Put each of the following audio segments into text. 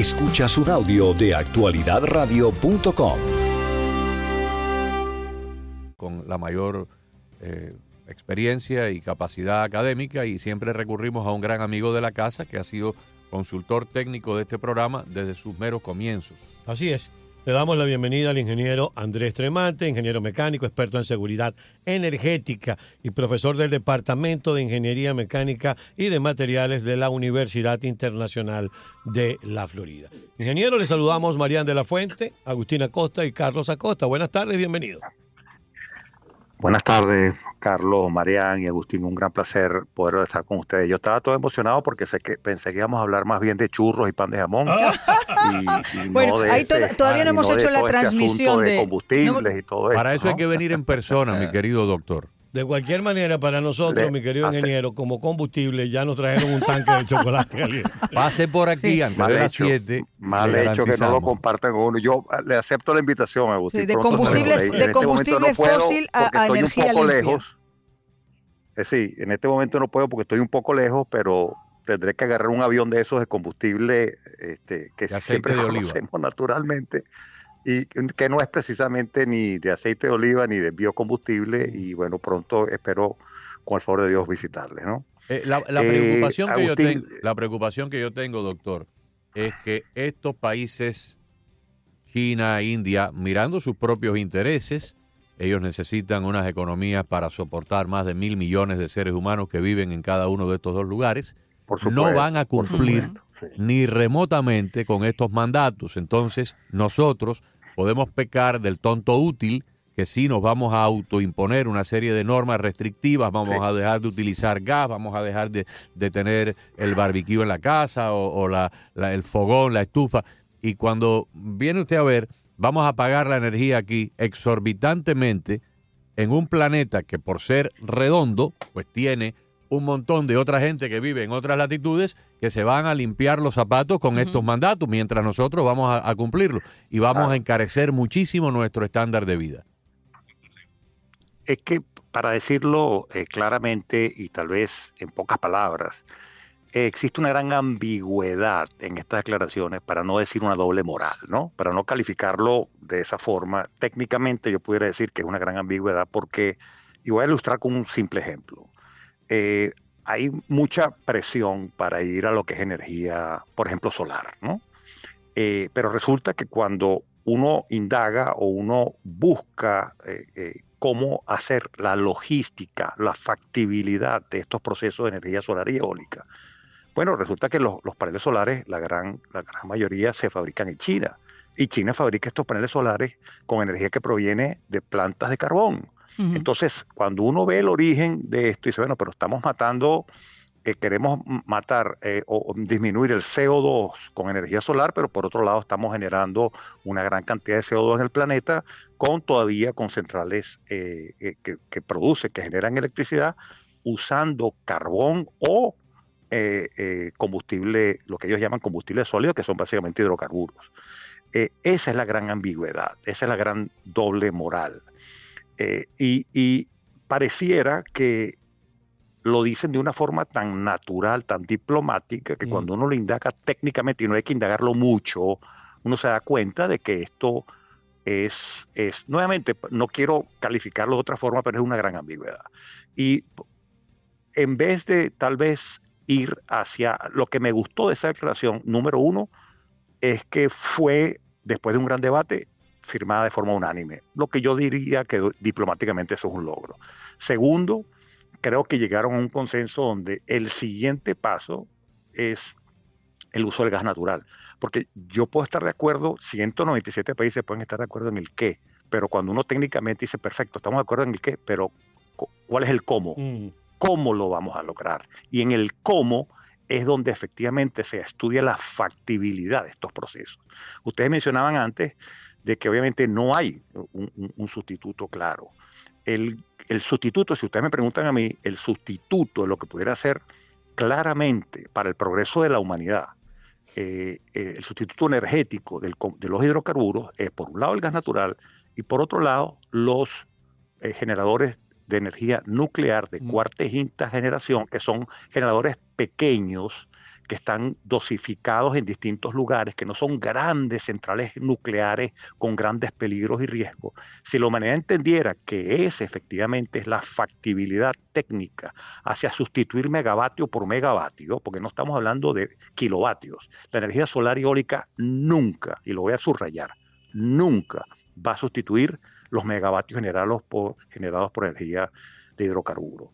Escuchas un audio de actualidadradio.com. Con la mayor eh, experiencia y capacidad académica y siempre recurrimos a un gran amigo de la casa que ha sido consultor técnico de este programa desde sus meros comienzos. Así es. Le damos la bienvenida al ingeniero Andrés Tremante, ingeniero mecánico, experto en seguridad energética y profesor del Departamento de Ingeniería Mecánica y de Materiales de la Universidad Internacional de la Florida. Ingeniero, le saludamos Marian de la Fuente, Agustina Costa y Carlos Acosta. Buenas tardes, bienvenido. Buenas tardes, Carlos, Marián y Agustín. Un gran placer poder estar con ustedes. Yo estaba todo emocionado porque sé que pensé que íbamos a hablar más bien de churros y pan de jamón. y, bueno, ahí todavía no hemos hecho la este transmisión de, combustibles y todo eso. Para eso hay que venir en persona, mi querido doctor. De cualquier manera, para nosotros, mi querido ingeniero, como combustible, ya nos trajeron un tanque de chocolate caliente. Pase por aquí antes de las 7. Mal hecho que no lo compartan con uno. Yo ah, le acepto la invitación, Agustín. de combustible, de este combustible fósil a, energía un Lejos. Eh, sí, en este momento no puedo porque estoy un poco lejos, pero tendré que agarrar un avión de esos de combustible este, que siempre de conocemos naturalmente y que no es precisamente ni de aceite de oliva ni de biocombustible y bueno, pronto espero con el favor de Dios visitarles, ¿no? Eh, la, eh, preocupación que yo tengo, la preocupación que yo tengo, doctor, es que estos países, China, India, mirando sus propios intereses, ellos necesitan unas economías para soportar más de mil millones de seres humanos que viven en cada uno de estos dos lugares. no van a cumplir ni remotamente con estos mandatos. Entonces, nosotros podemos pecar del tonto útil, que sí nos vamos a autoimponer una serie de normas restrictivas, vamos a dejar de utilizar gas, vamos a dejar de, tener el barbecue en la casa o, la, el fogón, la estufa. Y cuando viene usted a ver, vamos a pagar la energía aquí exorbitantemente en un planeta que por ser redondo, pues tiene un montón de otra gente que vive en otras latitudes que se van a limpiar los zapatos con estos mandatos, mientras nosotros vamos a, cumplirlos y vamos a encarecer muchísimo nuestro estándar de vida. Es que, para decirlo eh, claramente y tal vez en pocas palabras, eh, existe una gran ambigüedad en estas declaraciones, para no decir una doble moral, ¿no? Para no calificarlo de esa forma, técnicamente yo pudiera decir que es una gran ambigüedad porque, y voy a ilustrar con un simple ejemplo. Eh, hay mucha presión para ir a lo que es energía, por ejemplo, solar, ¿no? Eh, pero resulta que cuando uno indaga o uno busca eh, cómo hacer la logística, la factibilidad de estos procesos de energía solar y eólica, bueno, resulta que los, paneles solares, la gran mayoría se fabrican en China. Y China fabrica estos paneles solares con energía que proviene de plantas de carbón. Entonces, cuando uno ve el origen de esto y dice, bueno, pero estamos matando, eh, queremos matar eh, o, disminuir el CO2 con energía solar, pero por otro lado estamos generando una gran cantidad de CO2 en el planeta con todavía con centrales eh, que, que producen, que generan electricidad usando carbón o combustible, lo que ellos llaman combustible sólido, que son básicamente hidrocarburos. esa es la gran ambigüedad, esa es la gran doble moral. Eh, y, pareciera que lo dicen de una forma tan natural, tan diplomática, que mm. cuando uno lo indaga técnicamente, y no hay que indagarlo mucho, uno se da cuenta de que esto es, es, nuevamente, no quiero calificarlo de otra forma, pero es una gran ambigüedad. Y en vez de tal vez ir hacia lo que me gustó de esa declaración, número uno, es que fue, después de un gran debate, firmada de forma unánime, lo que yo diría que diplomáticamente eso es un logro. Segundo, creo que llegaron a un consenso donde el siguiente paso es el uso del gas natural, porque yo puedo estar de acuerdo, 197 países pueden estar de acuerdo en el qué, pero cuando uno técnicamente dice, perfecto, estamos de acuerdo en el qué, pero ¿cuál es el cómo? Mm. ¿Cómo lo vamos a lograr? Y en el cómo es donde efectivamente se estudia la factibilidad de estos procesos. Ustedes mencionaban antes de que obviamente no hay un, sustituto claro. El, sustituto, si ustedes me preguntan a mí, el sustituto, lo que pudiera ser claramente para el progreso de la humanidad, eh, eh, el sustituto energético de los hidrocarburos es por un lado el gas natural y por otro lado los eh, generadores de energía nuclear de mm. cuarta y quinta generación, que son generadores pequeños que están dosificados en distintos lugares, que no son grandes centrales nucleares con grandes peligros y riesgos, si la humanidad entendiera que esa efectivamente es la factibilidad técnica hacia sustituir megavatio por megavatio, porque no estamos hablando de kilovatios, la energía solar y eólica nunca, y lo voy a subrayar, nunca va a sustituir los megavatios generados por, generados por energía de hidrocarburos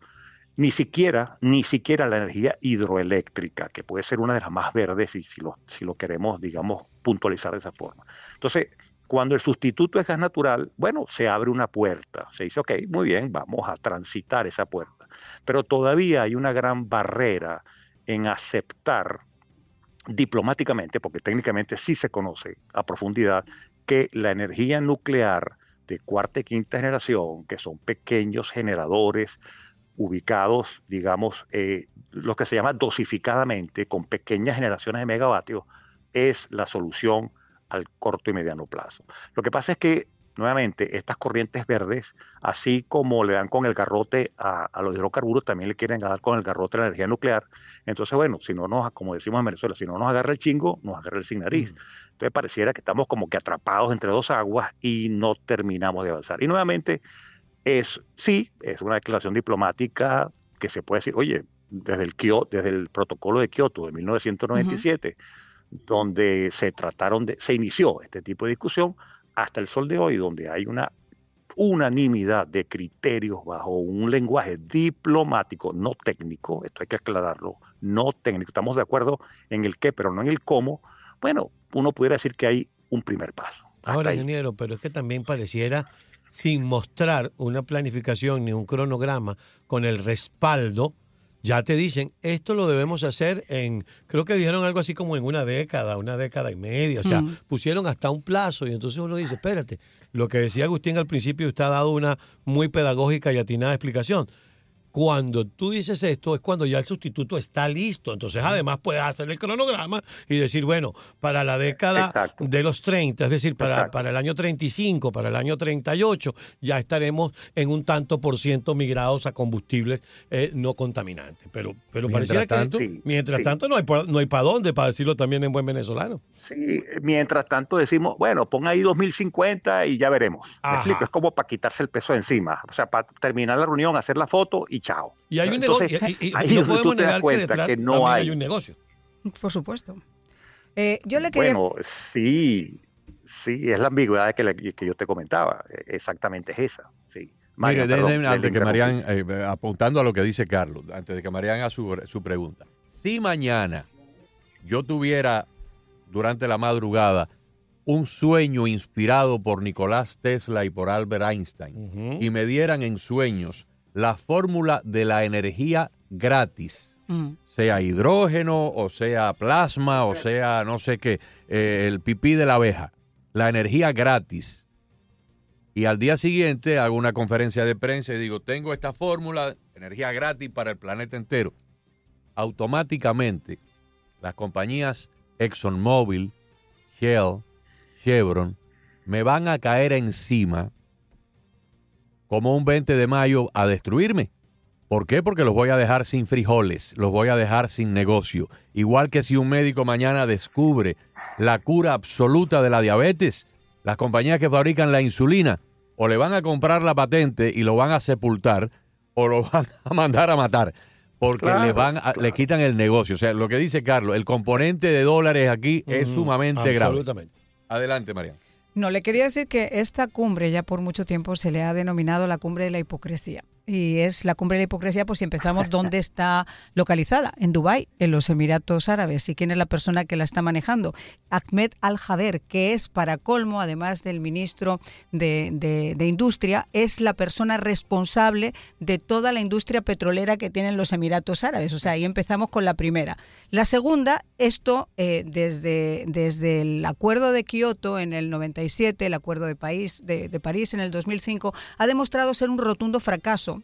ni siquiera, ni siquiera la energía hidroeléctrica, que puede ser una de las más verdes si, si, lo, si lo queremos, digamos, puntualizar de esa forma. Entonces, cuando el sustituto es gas natural, bueno, se abre una puerta, se dice, ok, muy bien, vamos a transitar esa puerta, pero todavía hay una gran barrera en aceptar diplomáticamente, porque técnicamente sí se conoce a profundidad, que la energía nuclear de cuarta y quinta generación, que son pequeños generadores ubicados, digamos, eh, lo que se llama dosificadamente, con pequeñas generaciones de megavatios, es la solución al corto y mediano plazo. Lo que pasa es que, nuevamente, estas corrientes verdes, así como le dan con el garrote a, los hidrocarburos, también le quieren dar con el garrote a la energía nuclear. Entonces, bueno, si no nos, como decimos en Venezuela, si no nos agarra el chingo, nos agarra el sin nariz. Entonces pareciera que estamos como que atrapados entre dos aguas y no terminamos de avanzar. Y nuevamente, es, sí, es una declaración diplomática que se puede decir, oye, desde el, desde el protocolo de Kioto de 1997, donde se trataron de, se inició este tipo de discusión, hasta el sol de hoy, donde hay una unanimidad de criterios bajo un lenguaje diplomático, no técnico, esto hay que aclararlo, no técnico, estamos de acuerdo en el qué, pero no en el cómo, bueno, uno pudiera decir que hay un primer paso. Ahora, ingeniero, pero es que también pareciera sin mostrar una planificación ni un cronograma con el respaldo, ya te dicen, esto lo debemos hacer en, creo que dijeron algo así como en una década, una década y media, o sea, mm. pusieron hasta un plazo y entonces uno dice, espérate, lo que decía Agustín al principio, usted ha dado una muy pedagógica y atinada explicación. Cuando tú dices esto es cuando ya el sustituto está listo. Entonces, además, puedes hacer el cronograma y decir, bueno, para la década de los 30, es decir, para, para el año 35, para el año 38, ya estaremos en un tanto por ciento migrados a combustibles eh, no contaminantes. Pero, pero mientras tanto, mientras tanto no hay, no hay para dónde, para decirlo también en buen venezolano. Sí, mientras tanto decimos, bueno, pon ahí 2050 y ya veremos. explico? Es como para quitarse el peso de encima. O sea, para terminar la reunión, hacer la foto y chao. Y hay un negocio. Y, no podemos negar que detrás que no hay. un negocio. Por supuesto. Eh, yo le quería... Bueno, sí, sí, es la ambigüedad que, que yo te comentaba. Exactamente es esa. Sí. Mire, antes que Marian, eh, apuntando a lo que dice Carlos, antes de que Marian haga su, su pregunta. Si mañana yo tuviera durante la madrugada un sueño inspirado por Nicolás Tesla y por Albert Einstein y me dieran en sueños la fórmula de la energía gratis, mm. sea hidrógeno o sea plasma o sea no sé qué, eh, el pipí de la abeja, la energía gratis. Y al día siguiente hago una conferencia de prensa y digo, tengo esta fórmula, energía gratis para el planeta entero. Automáticamente las compañías ExxonMobil, Shell, Chevron, me van a caer encima como un 20 de mayo a destruirme. ¿Por qué? Porque los voy a dejar sin frijoles, los voy a dejar sin negocio. Igual que si un médico mañana descubre la cura absoluta de la diabetes, las compañías que fabrican la insulina o le van a comprar la patente y lo van a sepultar o lo van a mandar a matar porque le van le quitan el negocio. O sea, lo que dice Carlos, el componente de dólares aquí es sumamente grave. Adelante, María. No, le quería decir que esta cumbre ya por mucho tiempo se le ha denominado la cumbre de la hipocresía y es la cumbre de la hipocresía, pues si empezamos, ¿dónde está localizada? En Dubái, en los Emiratos Árabes. ¿Y quién es la persona que la está manejando? Ahmed Al-Jaber, que es para colmo, además del ministro de, de, Industria, es la persona responsable de toda la industria petrolera que tienen los Emiratos Árabes. O sea, ahí empezamos con la primera. La segunda, esto eh, desde, desde el acuerdo de Kioto en el 97, el acuerdo de, país, de, de París en el 2005, ha demostrado ser un rotundo fracaso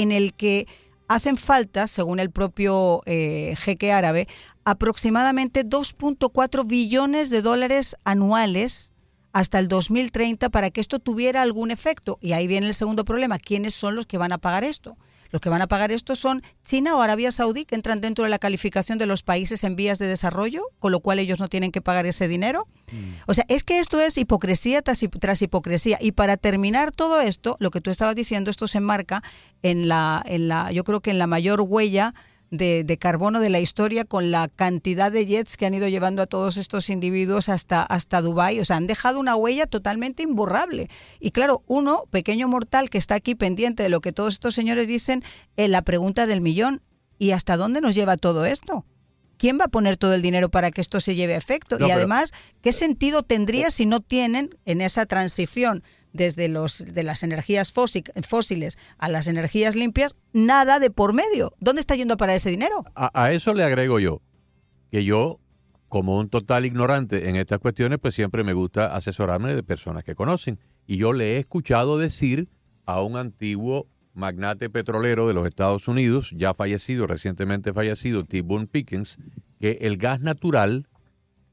en el que hacen falta, según el propio eh, jeque árabe, aproximadamente 2.4 billones de dólares anuales hasta el 2030 para que esto tuviera algún efecto. Y ahí viene el segundo problema, ¿quiénes son los que van a pagar esto? Los que van a pagar esto son China o Arabia Saudí, que entran dentro de la calificación de los países en vías de desarrollo, con lo cual ellos no tienen que pagar ese dinero. Mm. O sea, es que esto es hipocresía tras, tras, hipocresía. Y para terminar todo esto, lo que tú estabas diciendo, esto se enmarca en la, en la yo creo que en la mayor huella de, carbono de la historia con la cantidad de jets que han ido llevando a todos estos individuos hasta, hasta Dubái. O sea, han dejado una huella totalmente imborrable. Y claro, uno, pequeño mortal que está aquí pendiente de lo que todos estos señores dicen, en la pregunta del millón, ¿y hasta dónde nos lleva todo esto? ¿Quién va a poner todo el dinero para que esto se lleve a efecto? y además, ¿qué sentido tendría si no tienen en esa transición desde los de las energías fósiles a las energías limpias nada de por medio? ¿Dónde está yendo para ese dinero? A, eso le agrego yo que yo como un total ignorante en estas cuestiones, pues siempre me gusta asesorarme de personas que conocen. Y yo le he escuchado decir a un antiguo magnate petrolero de los Estados Unidos, ya fallecido, recientemente fallecido, T. Boone Pickens, que el gas natural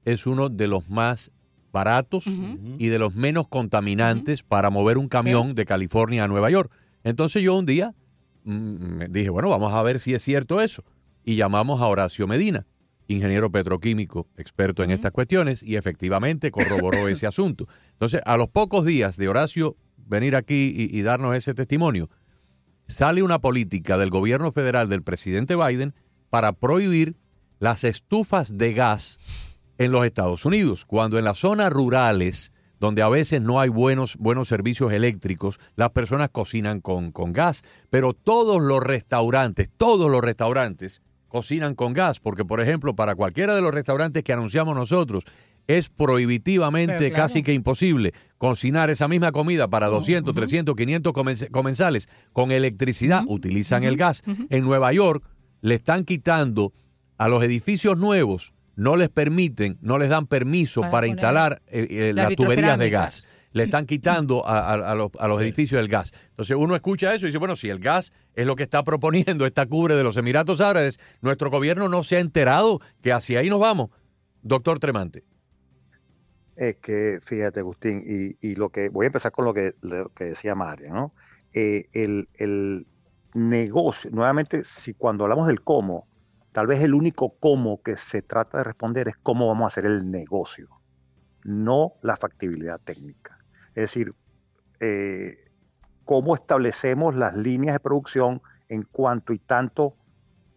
es uno de los más baratos y de los menos contaminantes para mover un camión de California a Nueva York. Entonces yo un día mm, dije, bueno, vamos a ver si es cierto eso. Y llamamos a Horacio Medina, ingeniero petroquímico, experto en estas cuestiones, y efectivamente corroboró ese asunto. Entonces, a los pocos días de Horacio venir aquí y darnos ese testimonio, sale una política del gobierno federal del presidente Biden para prohibir las estufas de gas en los Estados Unidos, cuando en las zonas rurales, donde a veces no hay buenos, buenos servicios eléctricos, las personas cocinan con, con gas, pero todos los restaurantes, todos los restaurantes cocinan con gas, porque por ejemplo, para cualquiera de los restaurantes que anunciamos nosotros, es prohibitivamente casi que imposible cocinar esa misma comida para 200, 300, 500 comensales. Con electricidad, utilizan el gas. En Nueva York le están quitando a los edificios nuevos, no les permiten, no les dan permiso para, instalar eh, eh, las tuberías de gas. Le están quitando a, los, a los edificios el gas. Entonces uno escucha eso y dice, bueno, si el gas es lo que está proponiendo esta cubre de los Emiratos Árabes, nuestro gobierno no se ha enterado que hacia ahí nos vamos. Doctor Tremante. Es que, fíjate, Agustín, y, lo que voy a empezar con lo que, que decía María, ¿no? Eh, el, negocio, nuevamente, si cuando hablamos del cómo, tal vez el único cómo que se trata de responder es cómo vamos a hacer el negocio, no la factibilidad técnica. Es decir, eh, cómo establecemos las líneas de producción en cuanto y tanto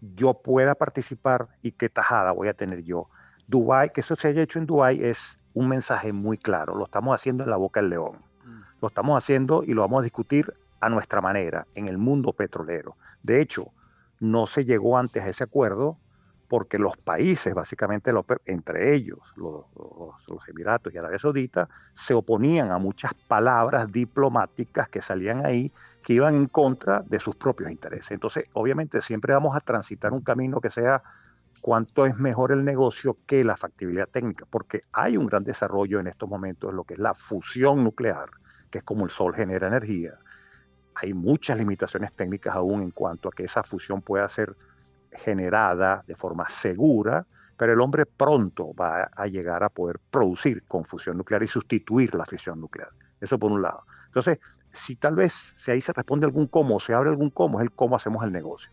yo pueda participar y qué tajada voy a tener yo. Dubai, que eso se haya hecho en Dubai es un mensaje muy claro. Lo estamos haciendo en la boca del león. Mm. Lo estamos haciendo y lo vamos a discutir a nuestra manera, en el mundo petrolero. De hecho, no se llegó antes a ese acuerdo porque los países, básicamente entre ellos, los, Emiratos y Arabia Saudita, se oponían a muchas palabras diplomáticas que salían ahí que iban en contra de sus propios intereses. Entonces, obviamente, siempre vamos a transitar un camino que sea cuánto es mejor el negocio que la factibilidad técnica, porque hay un gran desarrollo en estos momentos en lo que es la fusión nuclear, que es como el sol genera energía. Hay muchas limitaciones técnicas aún en cuanto a que esa fusión pueda ser generada de forma segura, pero el hombre pronto va a llegar a poder producir con fusión nuclear y sustituir la fisión nuclear. Eso por un lado. Entonces, si tal vez si ahí se responde algún cómo, se abre algún cómo, es el cómo hacemos el negocio.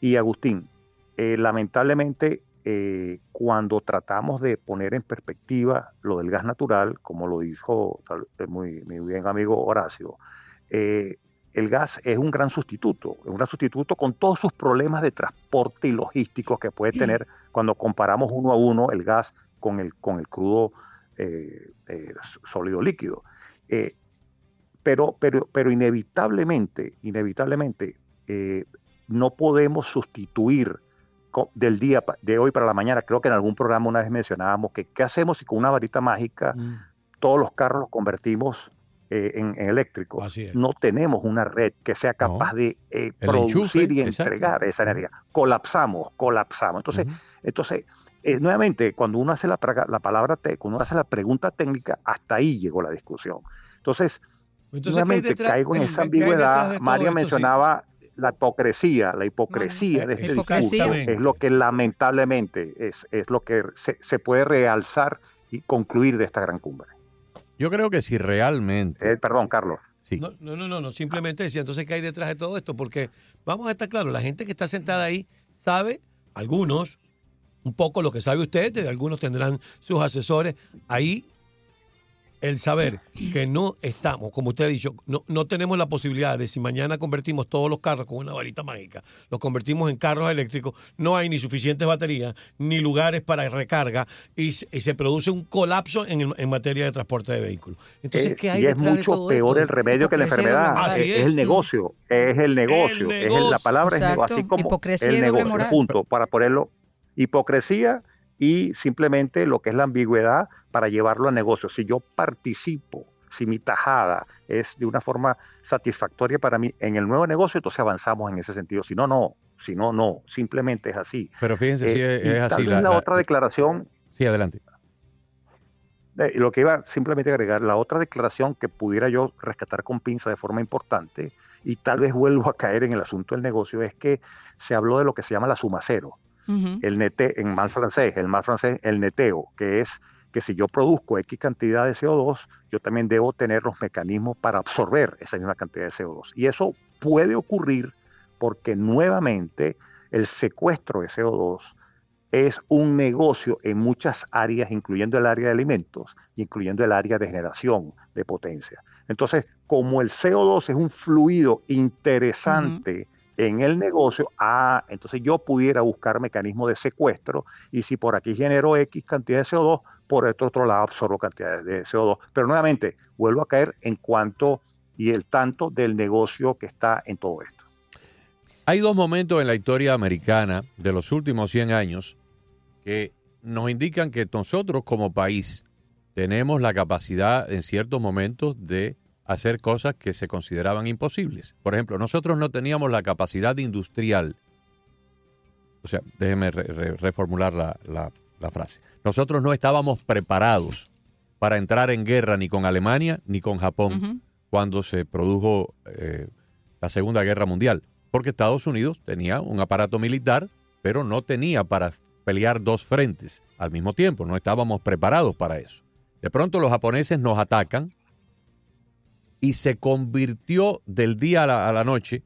Y Agustín, eh, lamentablemente, eh, cuando tratamos de poner en perspectiva lo del gas natural, como lo dijo muy, muy bien amigo Horacio, eh, el gas es un gran sustituto, es un gran sustituto con todos sus problemas de transporte y logísticos que puede tener cuando comparamos uno a uno el gas con el, con el crudo sólido líquido. pero, pero, pero inevitablemente, inevitablemente, no podemos sustituir del día de hoy para la mañana. Creo que en algún programa una vez mencionábamos que qué hacemos si con una varita mágica mm. todos los carros los convertimos eh, en, eléctricos. No tenemos una red que sea capaz de eh, producir y entregar esa energía. Colapsamos, colapsamos. Entonces, entonces eh, nuevamente, cuando uno hace la, la palabra, cuando uno hace la pregunta técnica, hasta ahí llegó la discusión. Entonces, nuevamente caigo en esa ambigüedad. María mencionaba la hipocresía, la hipocresía de este discurso es lo que lamentablemente es, es lo que se, puede realzar y concluir de esta gran cumbre. Yo creo que si realmente... Eh, perdón, Carlos. No, no, no, no, simplemente decía, entonces, ¿qué hay detrás de todo esto? Porque vamos a estar claros, la gente que está sentada ahí sabe, algunos, un poco lo que sabe usted, algunos tendrán sus asesores. Ahí el saber que no estamos, como usted ha dicho, no, no tenemos la posibilidad de si mañana convertimos todos los carros con una varita mágica, los convertimos en carros eléctricos, no hay ni suficientes baterías, ni lugares para recarga y, se produce un colapso en, en, materia de transporte de vehículos. Entonces, ¿qué hay y es mucho peor el remedio que la enfermedad. es, el negocio, es el negocio, es la palabra es así como Hipocresía el negocio, punto, para ponerlo. Hipocresía y simplemente lo que es la ambigüedad para llevarlo a negocio. Si yo participo, si mi tajada es de una forma satisfactoria para mí en el nuevo negocio, entonces avanzamos en ese sentido. Si no, no. Si no, no. Simplemente es así. Pero fíjense si eh, es, así. La, otra declaración. Sí, adelante. Eh, lo que iba simplemente a agregar, la otra declaración que pudiera yo rescatar con pinza de forma importante, y tal vez vuelvo a caer en el asunto del negocio, es que se habló de lo que se llama la suma cero el nete, en mal francés, el mal francés, el neteo, que es que si yo produzco X cantidad de CO2, yo también debo tener los mecanismos para absorber esa misma cantidad de CO2. Y eso puede ocurrir porque nuevamente el secuestro de CO2 es un negocio en muchas áreas, incluyendo el área de alimentos, incluyendo el área de generación de potencia. Entonces, como el CO2 es un fluido interesante, en el negocio, ah, entonces yo pudiera buscar mecanismos de secuestro y si por aquí genero X cantidad de CO2, por el otro lado absorbo cantidades de CO2. Pero nuevamente, vuelvo a caer en cuanto y el tanto del negocio que está en todo esto. Hay dos momentos en la historia americana de los últimos 100 años que nos indican que nosotros como país tenemos la capacidad en ciertos momentos de hacer cosas que se consideraban imposibles. Por ejemplo, nosotros no teníamos la capacidad industrial. O sea, déjeme reformular la, frase. Nosotros no estábamos preparados para entrar en guerra ni con Alemania ni con Japón cuando se produjo eh, la Segunda Guerra Mundial. Porque Estados Unidos tenía un aparato militar, pero no tenía para pelear dos frentes al mismo tiempo. No estábamos preparados para eso. De pronto los japoneses nos atacan y se convirtió del día a la, noche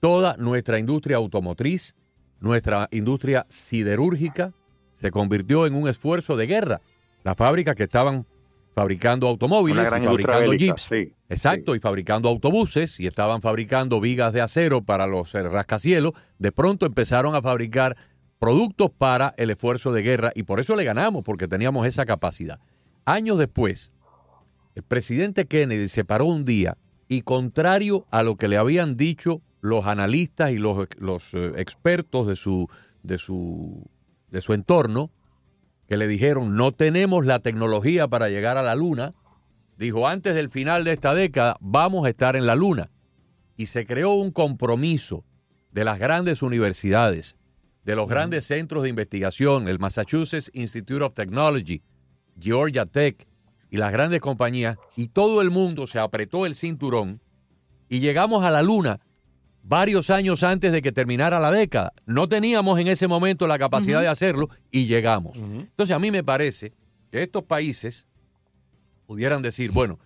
toda nuestra industria automotriz, nuestra industria siderúrgica, se convirtió en un esfuerzo de guerra. Las fábricas que estaban fabricando automóviles y fabricando jeeps, exacto, y fabricando autobuses y estaban fabricando vigas de acero para los eh, rascacielos, de pronto empezaron a fabricar productos para el esfuerzo de guerra y por eso le ganamos, porque teníamos esa capacidad. Años después, el presidente Kennedy se paró un día y contrario a lo que le habían dicho los analistas y los, eh, expertos de su, de, su, de su entorno, que le dijeron no tenemos la tecnología para llegar a la luna, dijo antes del final de esta década vamos a estar en la luna. Y se creó un compromiso de las grandes universidades, de los grandes centros de investigación, el Massachusetts Institute of Technology, Georgia Tech, y las grandes compañías y todo el mundo se apretó el cinturón y llegamos a la luna varios años antes de que terminara la década. No teníamos en ese momento la capacidad de hacerlo y llegamos. Entonces a mí me parece que estos países pudieran decir, bueno,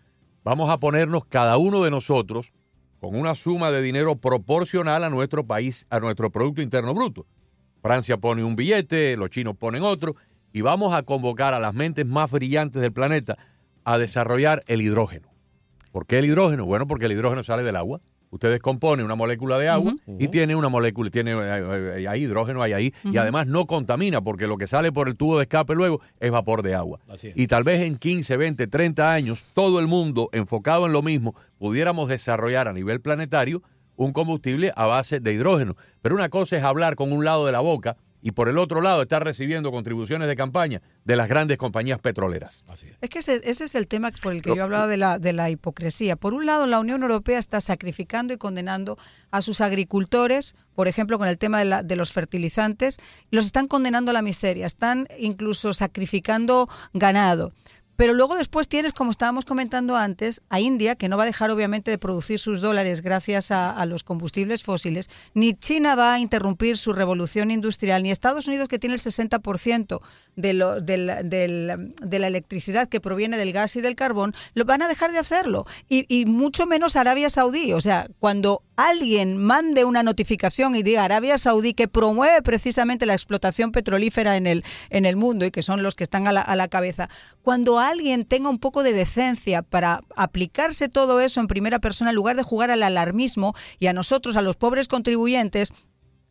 vamos a ponernos cada uno de nosotros con una suma de dinero proporcional a nuestro país, a nuestro Producto Interno Bruto. Francia pone un billete, los chinos ponen otro, y vamos a convocar a las mentes más brillantes del planeta a desarrollar el hidrógeno. ¿Por qué el hidrógeno? Bueno, porque el hidrógeno sale del agua. Usted descompone una molécula de agua y tiene una molécula, tiene eh, eh, hidrógeno, hay ahí, y además no contamina porque lo que sale por el tubo de escape luego es vapor de agua. Y tal vez en 15, 20, 30 años, todo el mundo enfocado en lo mismo, pudiéramos desarrollar a nivel planetario un combustible a base de hidrógeno. Pero una cosa es hablar con un lado de la boca y por el otro lado está recibiendo contribuciones de campaña de las grandes compañías petroleras. es. que ese, es el tema por el que yo hablaba de la, de la hipocresía. Por un lado, la Unión Europea está sacrificando y condenando a sus agricultores, por ejemplo, con el tema de, la, de los fertilizantes, y los están condenando a la miseria, están incluso sacrificando ganado. Pero luego después tienes, como estábamos comentando antes, a India, que no va a dejar obviamente de producir sus dólares gracias a, los combustibles fósiles, ni China va a interrumpir su revolución industrial, ni Estados Unidos, que tiene el 60% de, lo, de, la, electricidad que proviene del gas y del carbón, lo van a dejar de hacerlo. Y, y mucho menos Arabia Saudí. O sea, cuando alguien mande una notificación y diga Arabia Saudí que promueve precisamente la explotación petrolífera en el, en el mundo y que son los que están a la, a la cabeza, cuando alguien tenga un poco de decencia para aplicarse todo eso en primera persona en lugar de jugar al alarmismo y a nosotros, a los pobres contribuyentes,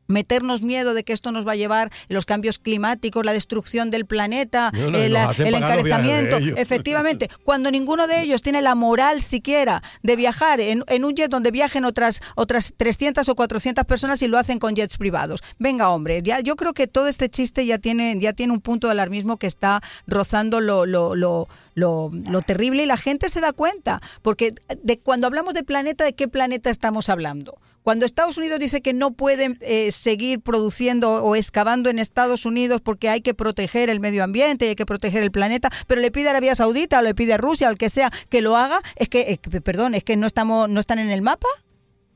meternos miedo de que esto nos va a llevar los cambios climáticos, la destrucción del planeta, el, encarecimiento. Efectivamente, cuando ninguno de ellos tiene la moral siquiera de viajar en, un jet donde viajen otras otras 300 o 400 personas y lo hacen con jets privados. Venga, hombre, ya yo creo que todo este chiste ya tiene ya tiene un punto de alarmismo que está rozando lo, lo, lo, lo, lo terrible y la gente se da cuenta, porque de cuando hablamos de planeta, ¿de qué planeta estamos hablando? Cuando Estados Unidos dice que no pueden eh, seguir produciendo o excavando en Estados Unidos porque hay que proteger el medio ambiente hay que proteger el planeta, pero le pide a Arabia Saudita o le pide a Rusia o al que sea que lo haga, es que, eh, perdón, es que no estamos, no están en el mapa.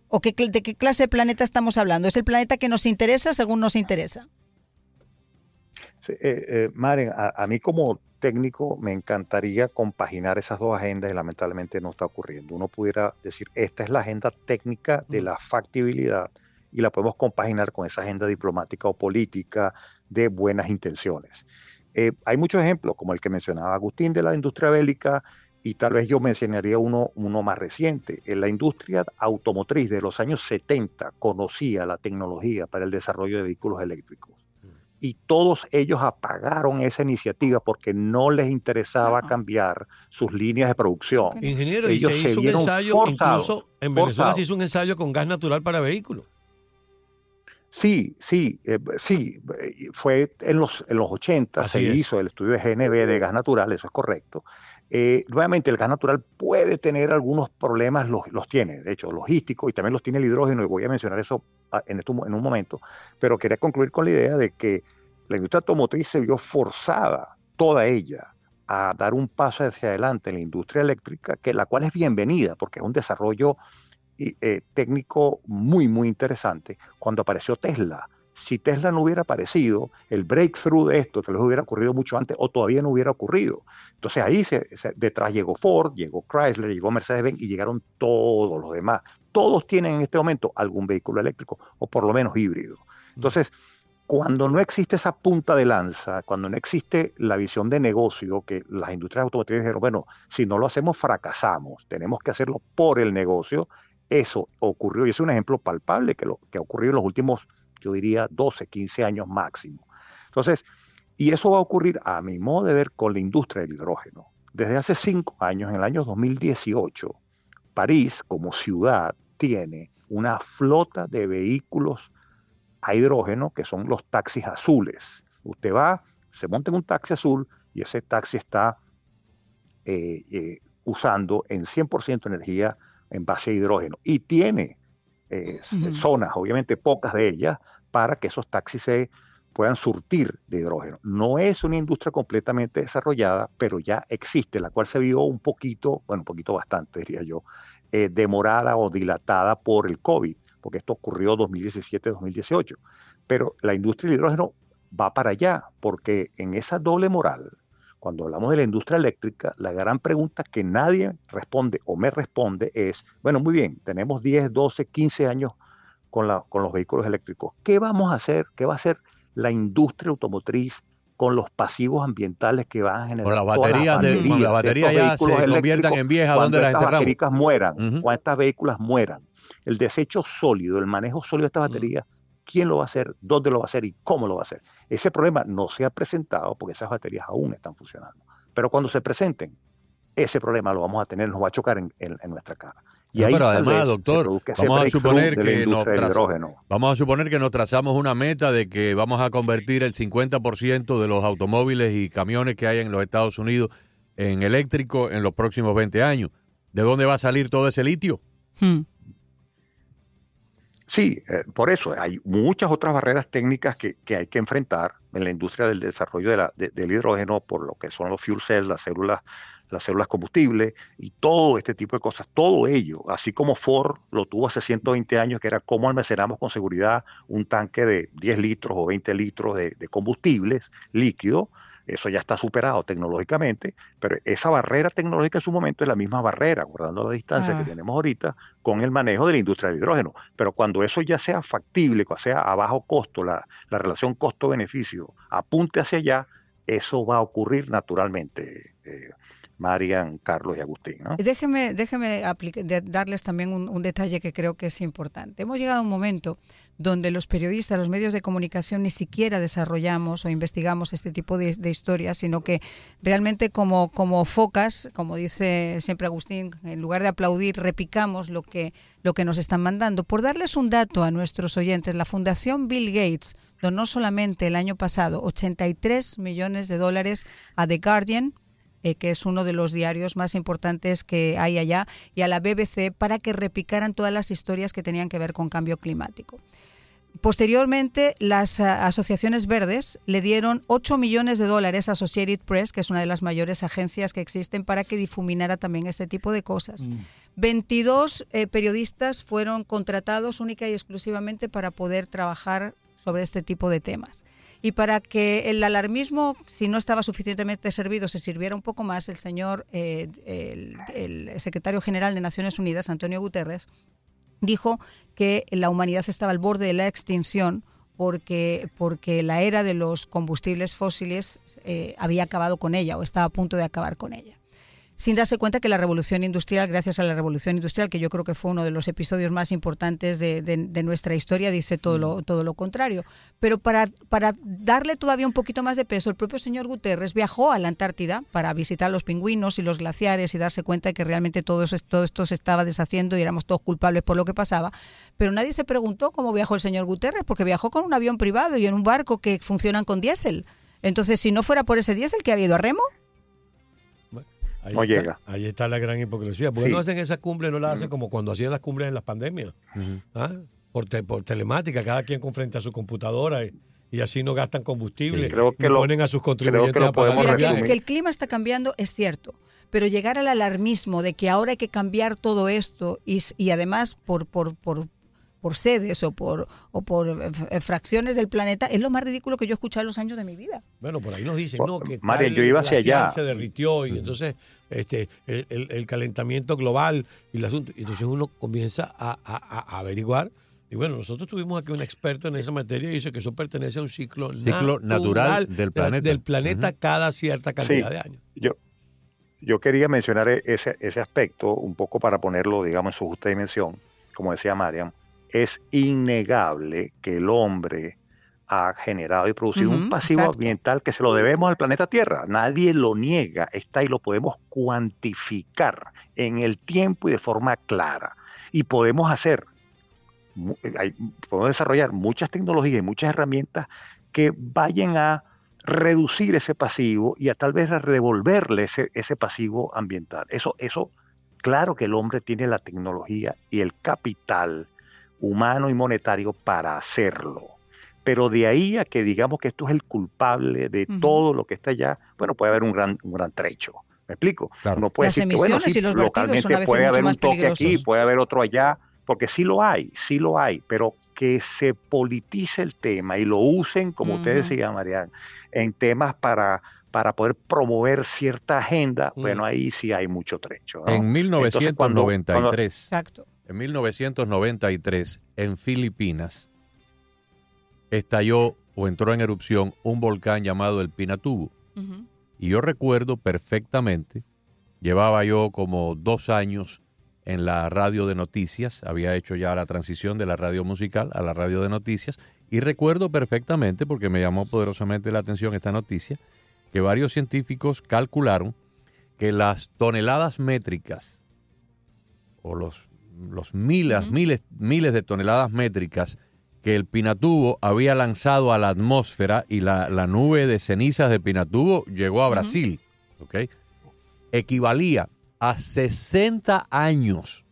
¿O qué, de qué clase de planeta estamos hablando? ¿Es el planeta que nos interesa según nos interesa? Sí, eh, a, mí como técnico me encantaría compaginar esas dos agendas y lamentablemente no está ocurriendo. Uno pudiera decir, esta es la agenda técnica de la factibilidad y la podemos compaginar con esa agenda diplomática o política de buenas intenciones. Eh, hay muchos ejemplos, como el que mencionaba Agustín de la industria bélica, y tal vez yo mencionaría uno, uno más reciente. En la industria automotriz de los años 70 conocía la tecnología para el desarrollo de vehículos eléctricos y todos ellos apagaron esa iniciativa porque no les interesaba cambiar sus líneas de producción. Ingeniero, ellos y se hizo un ensayo, incluso en Venezuela se hizo un ensayo con gas natural para vehículos. Sí, sí, eh, sí, fue en los, en los 80 se hizo el estudio de GNB de gas natural, eso es correcto. Eh, nuevamente, el gas natural puede tener algunos problemas, los, los, tiene, de hecho, logísticos, y también los tiene el hidrógeno, y voy a mencionar eso en, en un momento, pero quería concluir con la idea de que la industria automotriz se vio forzada, toda ella, a dar un paso hacia adelante en la industria eléctrica, que la cual es bienvenida, porque es un desarrollo eh, técnico muy, muy interesante. Cuando apareció Tesla, si Tesla no hubiera aparecido, el breakthrough de esto tal vez hubiera ocurrido mucho antes o todavía no hubiera ocurrido. Entonces ahí se, detrás llegó Ford, llegó Chrysler, llegó Mercedes-Benz y llegaron todos los demás. Todos tienen en este momento algún vehículo eléctrico o por lo menos híbrido. Entonces, cuando no existe esa punta de lanza, cuando no existe la visión de negocio, que las industrias automotrices dijeron, bueno, si no lo hacemos, fracasamos, tenemos que hacerlo por el negocio, eso ocurrió, y es un ejemplo palpable que, lo, que ha ocurrido en los últimos, yo diría, 12, 15 años máximo. Entonces, y eso va a ocurrir, a mi modo de ver, con la industria del hidrógeno. Desde hace cinco años, en el año 2018, París como ciudad tiene una flota de vehículos a hidrógeno, que son los taxis azules. Usted va, se monta en un taxi azul y ese taxi está eh, eh, usando en 100% energía en base a hidrógeno y tiene eh, zonas, obviamente pocas de ellas, para que esos taxis se puedan surtir de hidrógeno. No es una industria completamente desarrollada, pero ya existe, la cual se vio un poquito, bueno, un poquito bastante, diría yo, demorada o dilatada por el COVID porque esto ocurrió 2017-2018. Pero la industria del hidrógeno va para allá, porque en esa doble moral, cuando hablamos de la industria eléctrica, la gran pregunta que nadie responde o me responde es, bueno, muy bien, tenemos 10, 12, 15 años con, la, con los vehículos eléctricos. ¿Qué vamos a hacer? ¿Qué va a hacer la industria automotriz con los pasivos ambientales que van a generar. Con las baterías, de, las baterías ya se conviertan en viejas, donde las enterramos? mueran, cuando estas vehículos mueran el desecho sólido, el manejo sólido de esta batería, quién lo va a hacer, dónde lo va a hacer y cómo lo va a hacer. Ese problema no se ha presentado porque esas baterías aún están funcionando. Pero cuando se presenten, ese problema lo vamos a tener, nos va a chocar en, nuestra cara. Y pero además, doctor, vamos a suponer que nos vamos a suponer que nos trazamos una meta de que vamos a convertir el 50% de los automóviles y camiones que hay en los Estados Unidos en eléctrico en los próximos 20 años. ¿De dónde va a salir todo ese litio? Hmm. Sí, eh, por eso hay muchas otras barreras técnicas que, hay que enfrentar en la industria del desarrollo del hidrógeno, por lo que son los fuel cells, las células, las células combustibles y todo este tipo de cosas. Todo ello, así como Ford lo tuvo hace 120 años, que era cómo almacenamos con seguridad un tanque de 10 litros o 20 litros de, combustibles líquido, eso ya está superado tecnológicamente, pero esa barrera tecnológica en su momento es la misma barrera, guardando la distancia que ah. tenemos ahorita con el manejo de la industria del hidrógeno. Pero cuando eso ya sea factible, cuando sea a bajo costo, la, la relación costo-beneficio apunte hacia allá, eso va a ocurrir naturalmente. Eh, Marian, Carlos y Agustín. ¿no? Déjeme, déjeme darles también un, detalle que creo que es importante. Hemos llegado a un momento donde los periodistas, los medios de comunicación ni siquiera desarrollamos o investigamos este tipo de, historias, sino que realmente como, como focas, como dice siempre Agustín, en lugar de aplaudir, repicamos lo que, lo que nos están mandando. Por darles un dato a nuestros oyentes, la Fundación Bill Gates donó solamente el año pasado 83 millones de dólares a The Guardian, eh, que es uno de los diarios más importantes que hay allá, y a la BBC para que repicaran todas las historias que tenían que ver con cambio climático. Posteriormente, las eh, asociaciones verdes le dieron 8 millones de dólares a Associated Press, que es una de las mayores agencias que existen, para que difuminara también este tipo de cosas. 22 mm. eh, periodistas fueron contratados única y exclusivamente para poder trabajar sobre este tipo de temas. Y para que el alarmismo, si no estaba suficientemente servido, se sirviera un poco más, el señor, eh, el, secretario general de Naciones Unidas, Antonio Guterres, dijo que la humanidad estaba al borde de la extinción porque, porque la era de los combustibles fósiles eh, había acabado con ella o estaba a punto de acabar con ella sin darse cuenta que la revolución industrial, gracias a la revolución industrial, que yo creo que fue uno de los episodios más importantes de, nuestra historia, dice todo lo, todo lo contrario. Pero para, para darle todavía un poquito más de peso, el propio señor Guterres viajó a la Antártida para visitar los pingüinos y los glaciares y darse cuenta de que realmente todo, todo esto se estaba deshaciendo y éramos todos culpables por lo que pasaba. Pero nadie se preguntó cómo viajó el señor Guterres, porque viajó con un avión privado y en un barco que funcionan con diésel. Entonces, si no fuera por ese diésel que ha habido a remo, Ahí no está, llega. Ahí está la gran hipocresía. ¿Por qué no hacen esa cumbre, no la hacen como cuando hacían las cumbres en las pandemias? ¿Ah? por, por, telemática, cada quien con frente a su computadora y, así no gastan combustible. creo que y ponen a sus contribuyentes a pagar que, que el clima está cambiando es cierto, pero llegar al alarmismo de que ahora hay que cambiar todo esto y, y además por, por, por por sedes o por, o por eh, eh, fracciones del planeta, es lo más ridículo que yo he escuchado en los años de mi vida. Bueno, por ahí nos dicen, no, que María, yo iba hacia allá. se derritió y entonces este el, el, calentamiento global y el asunto. Entonces uno comienza a, a, averiguar. Y bueno, nosotros tuvimos aquí un experto en esa materia y dice que eso pertenece a un ciclo, ciclo natural, del planeta. Del planeta cada cierta cantidad de años. Yo, yo quería mencionar e-, ese, ese aspecto un poco para ponerlo, digamos, en su justa dimensión, como decía Mariam es innegable que el hombre ha generado y producido un pasivo ambiental que se lo debemos al planeta Tierra. Nadie lo niega, está y lo podemos cuantificar en el tiempo y de forma clara. Y podemos hacer, podemos desarrollar muchas tecnologías y muchas herramientas que vayan a reducir ese pasivo y a tal vez a devolverle ese, ese pasivo ambiental. Eso, eso, claro que el hombre tiene la tecnología y el capital humano y monetario para hacerlo. Pero de ahí a que digamos que esto es el culpable de todo lo que está allá, bueno, puede haber un gran, un gran trecho. ¿Me explico? Uno puede Las decir bueno, sí, localmente puede haber un toque aquí, puede haber otro allá, porque sí lo hay, sí lo hay, pero que se politice el tema y lo usen, como ustedes decían, Mariana, en temas para para poder promover cierta agenda, bueno, ahí sí hay mucho trecho. En 1993, Exacto. En 1993, en Filipinas, estalló o entró en erupción un volcán llamado el Pinatubo. Y yo recuerdo perfectamente, llevaba yo como dos años en la radio de noticias, había hecho ya la transición de la radio musical a la radio de noticias, y recuerdo perfectamente, porque me llamó poderosamente la atención esta noticia, que varios científicos calcularon que las toneladas métricas o los los miles, miles, miles de toneladas métricas que el Pinatubo había lanzado a la atmósfera y la, nube de cenizas de Pinatubo llegó a Brasil, Equivalía a 60 años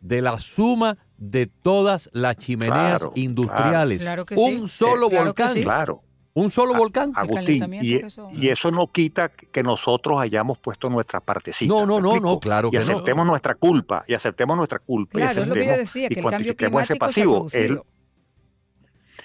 de la suma de todas las chimeneas industriales. Un solo eh, volcán. Claro. Un solo volcán. Agustín, y, eso no quita que nosotros hayamos puesto nuestra partecita. No, no, no, no, claro y aceptemos nuestra culpa, y aceptemos nuestra culpa. Claro, es lo que yo decía, que el cambio climático ese pasivo.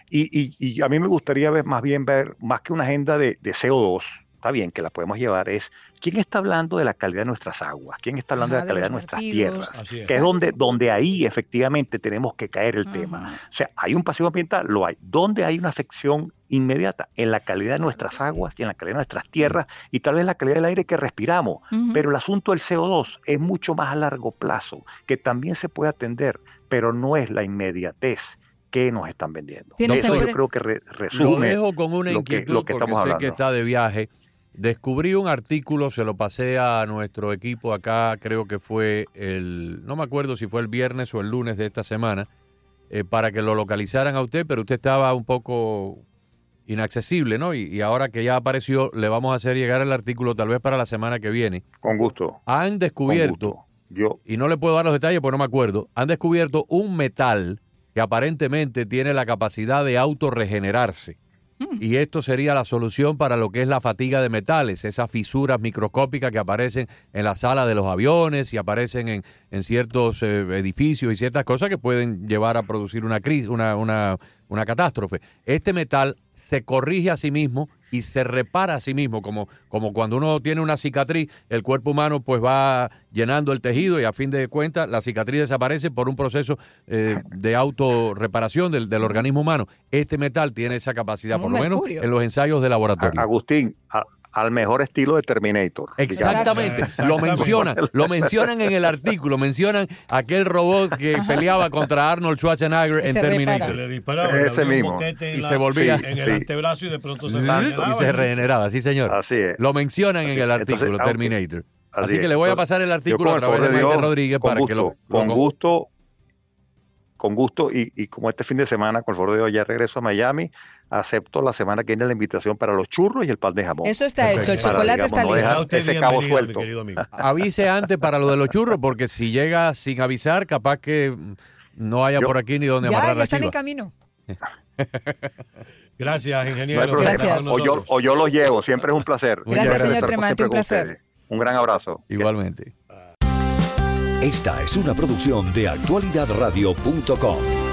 y, y, a mí me gustaría ver más bien ver, más que una agenda de, CO2, está bien, que la podemos llevar, es quién está hablando de la calidad de nuestras aguas, quién está hablando de la calidad de, nuestras tierras, que es donde, donde ahí efectivamente tenemos que caer el tema. O sea, hay un pasivo ambiental, lo hay. ¿Dónde hay una afección inmediata? En la calidad de nuestras aguas y en la calidad de nuestras tierras y tal vez la calidad del aire que respiramos. Pero el asunto del CO2 es mucho más a largo plazo, que también se puede atender, pero no es la inmediatez que nos están vendiendo. Eso yo creo que resume lo dejo con una inquietud porque sé que está de viaje. Descubrí un artículo, se lo pasé a nuestro equipo acá, creo que fue el, no me acuerdo si fue el viernes o el lunes de esta semana, eh, para que lo localizaran a usted, pero usted estaba un poco inaccesible, ¿no? Y, ahora que ya apareció, le vamos a hacer llegar el artículo tal vez para la semana que viene. Con gusto. Han descubierto, Yo. y no le puedo dar los detalles porque no me acuerdo, han descubierto un metal que aparentemente tiene la capacidad de autorregenerarse. Y esto sería la solución para lo que es la fatiga de metales, esas fisuras microscópicas que aparecen en la sala de los aviones y aparecen en, en ciertos eh, edificios y ciertas cosas que pueden llevar a producir una crisis, una, una, una catástrofe. Este metal se corrige a sí mismo y se repara a sí mismo, como, como cuando uno tiene una cicatriz, el cuerpo humano pues va llenando el tejido y a fin de cuentas la cicatriz desaparece por un proceso eh, de autorreparación del, del organismo humano. Este metal tiene esa capacidad, por lo menos en los ensayos de laboratorio. Agustín, al mejor estilo de Terminator. Exactamente, lo mencionan, lo mencionan en el artículo, mencionan aquel robot que peleaba contra Arnold Schwarzenegger en Terminator. Le disparaba, Ese mismo. y se volvía en el antebrazo y de pronto se y se regeneraba, sí señor. Así es. Lo mencionan en el artículo Terminator. Así, que le voy a pasar el artículo a través de Maite Rodríguez para que lo, con gusto con gusto y, como este fin de semana, con el favor de Dios, ya regreso a Miami, acepto la semana que viene la invitación para los churros y el pan de jamón. Eso está hecho, el chocolate está listo. ese cabo suelto. Mi querido amigo. Avise antes para lo de los churros, porque si llega sin avisar, capaz que no haya por aquí ni donde ya, amarrar ya están en camino. Gracias, ingeniero. gracias. O, yo, o yo los llevo, siempre es un placer. Gracias, señor Tremante, un placer. Un gran abrazo. Igualmente. Esta es una producción de actualidadradio.com.